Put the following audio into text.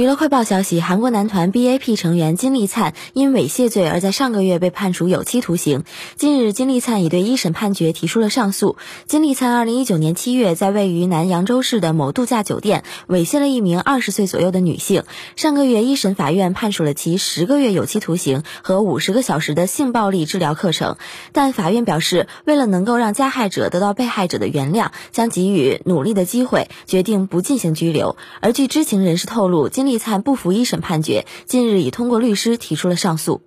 娱乐快报消息，韩国男团 BAP 成员金立灿因猥亵罪而在上个月被判处有期徒刑。近日，金立灿已对一审判决提出了上诉。金立灿2019年7月在位于南扬州市的某度假酒店猥亵了一名20岁左右的女性。上个月，一审法院判处了其十个月有期徒刑和五十个小时的性暴力治疗课程。但法院表示，为了能够让加害者得到被害者的原谅，将给予努力的机会，决定不进行拘留。而据知情人士透露，金立灿不服一审判决，近日已通过律师提出了上诉。